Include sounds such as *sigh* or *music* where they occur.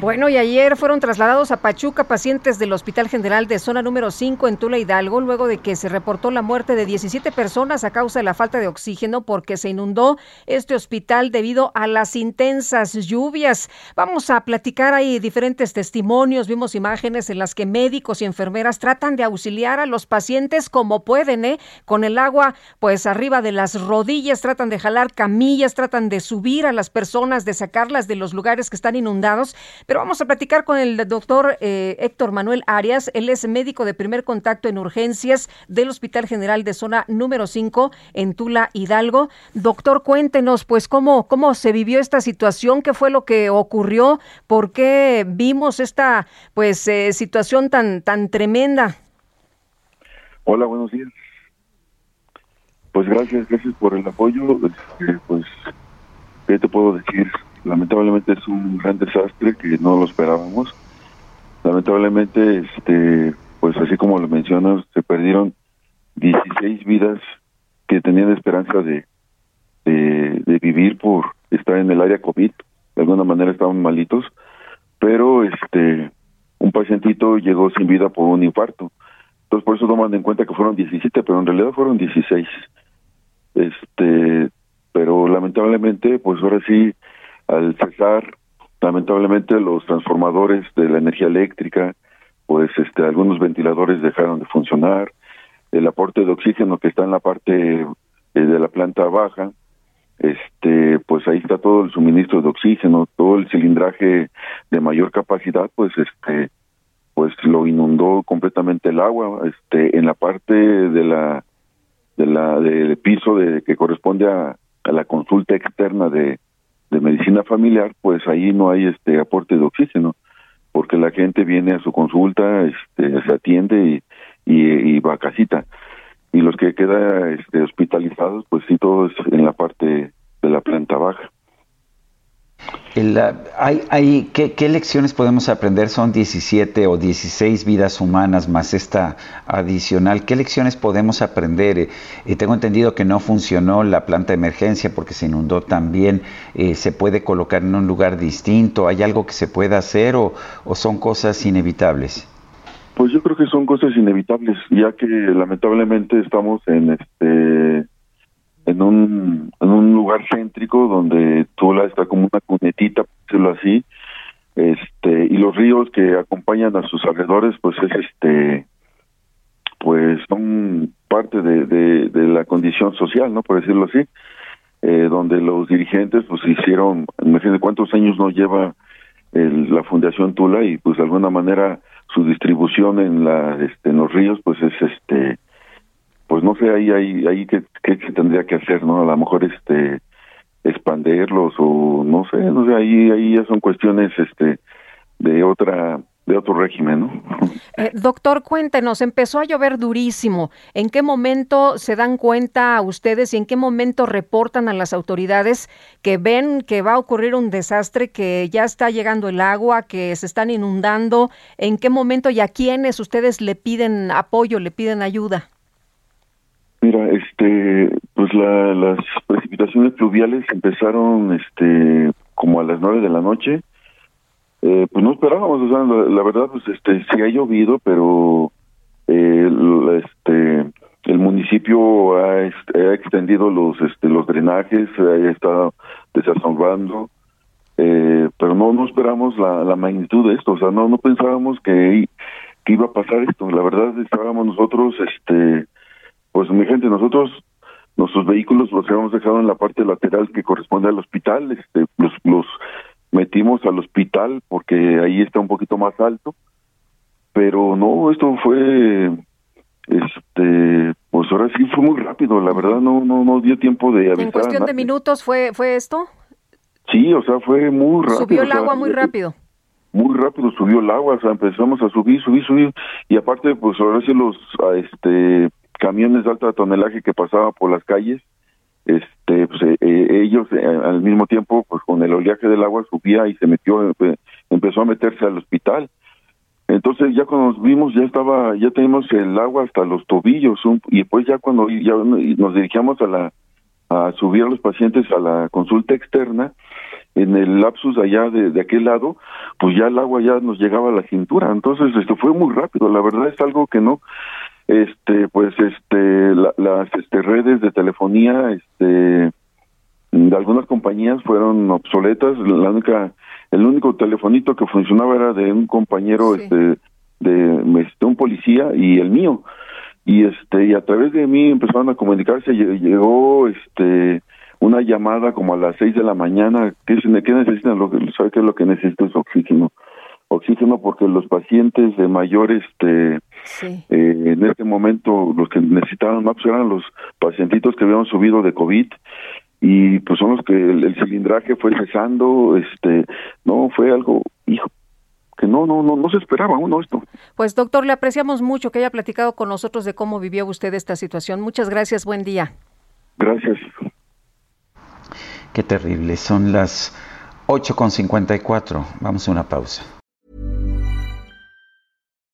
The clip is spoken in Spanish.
Bueno, y ayer fueron trasladados a Pachuca pacientes del Hospital General de Zona número 5 en Tula Hidalgo, luego de que se reportó la muerte de 17 personas a causa de la falta de oxígeno porque se inundó este hospital debido a las intensas lluvias. Vamos a platicar ahí diferentes testimonios, vimos imágenes en las que médicos y enfermeras tratan de auxiliar a los pacientes como pueden, ¿eh? Con el agua pues arriba de las rodillas, tratan de jalar camillas, tratan de subir a las personas, de sacarlas de los lugares que están inundados pero vamos a platicar con el doctor eh, Héctor Manuel Arias. Él es médico de primer contacto en urgencias del Hospital General de Zona número 5 en Tula, Hidalgo. Doctor, cuéntenos, pues, cómo, cómo se vivió esta situación, qué fue lo que ocurrió, por qué vimos esta, pues, eh, situación tan, tan tremenda. Hola, buenos días. Pues gracias, gracias por el apoyo. Este, pues, ¿qué te puedo decir? Lamentablemente es un gran desastre que no lo esperábamos. Lamentablemente, este, pues así como lo mencionas, se perdieron 16 vidas que tenían esperanza de, de, vivir por estar en el área COVID. De alguna manera estaban malitos, pero este, un pacientito llegó sin vida por un infarto. Entonces por eso toman en cuenta que fueron 17, pero en realidad fueron 16. Este, pero lamentablemente, pues ahora sí al cesar lamentablemente los transformadores de la energía eléctrica, pues este algunos ventiladores dejaron de funcionar, el aporte de oxígeno que está en la parte eh, de la planta baja, este pues ahí está todo el suministro de oxígeno, todo el cilindraje de mayor capacidad, pues este pues lo inundó completamente el agua, este en la parte de la de la del piso de que corresponde a la consulta externa de de medicina familiar, pues ahí no hay este aporte de oxígeno, porque la gente viene a su consulta, este, se atiende y, va a casita. Y los que quedan este, hospitalizados, pues sí, todos en la parte de la planta baja. Hay, hay, ¿qué, lecciones podemos aprender? Son 17 o 16 vidas humanas más esta adicional. ¿Qué lecciones podemos aprender? Eh, eh, tengo entendido que no funcionó la planta de emergencia porque se inundó también. Eh, ¿Se puede colocar en un lugar distinto? ¿Hay algo que se pueda hacer o son cosas inevitables? Pues yo creo que son cosas inevitables, ya que lamentablemente estamos en este en un, en un lugar céntrico donde Tula está como una cunetita, por decirlo así, este, y los ríos que acompañan a sus alrededores, pues es este, pues son parte de, de, la condición social, ¿no? Por decirlo así, eh, donde los dirigentes, pues hicieron, imagínense cuántos años no lleva la Fundación Tula y pues de alguna manera su distribución en la, este, en los ríos, pues es este, pues no sé ahí ahí ahí qué, se tendría que hacer no a lo mejor este expanderlos o no sé no sé ahí ahí ya son cuestiones este de otra de otro régimen, ¿no? *laughs* Eh, doctor, cuéntenos, empezó a llover durísimo. ¿En qué momento se dan cuenta ustedes y en qué momento reportan a las autoridades que ven que va a ocurrir un desastre, que ya está llegando el agua, que se están inundando? ¿En qué momento y a quiénes ustedes le piden apoyo, le piden ayuda? Mira, este, pues la, las precipitaciones pluviales empezaron, este, como a las nueve de la noche. Eh, pues no esperábamos, o sea, la, verdad, pues este, sí ha llovido, pero eh, este, el municipio ha, extendido los, este, los drenajes, ha estado desasolvando, eh, pero no, no esperamos la, la magnitud de esto, o sea, no, no pensábamos que, que iba a pasar esto. La verdad, estábamos nosotros, este pues mi gente, nosotros nuestros vehículos los habíamos dejado en la parte lateral que corresponde al hospital, este, los, los metimos al hospital porque ahí está un poquito más alto, pero no, esto fue, este, pues ahora sí fue muy rápido, la verdad no, no, no dio tiempo de avisar. ¿En cuestión de minutos fue, fue esto? Sí, o sea, fue muy rápido. Subió el agua muy rápido. muy rápido subió el agua, o sea, empezamos a subir, subir, subir, y aparte, pues ahora sí los este camiones de alta tonelaje que pasaban por las calles, este, pues eh, eh, ellos eh, al mismo tiempo, pues con el oleaje del agua subía y se metió, empezó a meterse al hospital. Entonces ya cuando nos vimos ya estaba, ya teníamos el agua hasta los tobillos y después ya cuando ya nos dirigíamos a la a subir a los pacientes a la consulta externa, en el lapsus allá de, de, aquel lado, pues ya el agua ya nos llegaba a la cintura. Entonces, esto fue muy rápido. La verdad es algo que no, este, pues, este, las este, redes de telefonía, este, de algunas compañías fueron obsoletas. La única, el único telefonito que funcionaba era de un compañero, este, de, este, un policía y el mío. Y este y a través de mí empezaron a comunicarse. Llegó este una llamada como a las seis de la mañana. Que dicen qué necesitan lo que sabe qué es lo que necesito es oxígeno oxígeno porque los pacientes de mayor este eh, en este momento los que necesitaban más eran los pacientitos que habían subido de covid y pues son los que el, el cilindraje fue cesando este no fue algo hijo que no, no, no, no se esperaba uno esto. Pues doctor, le apreciamos mucho que haya platicado con nosotros de cómo vivió usted esta situación. Muchas gracias, buen día. Gracias. Qué terrible, son las 8.54. Vamos a una pausa.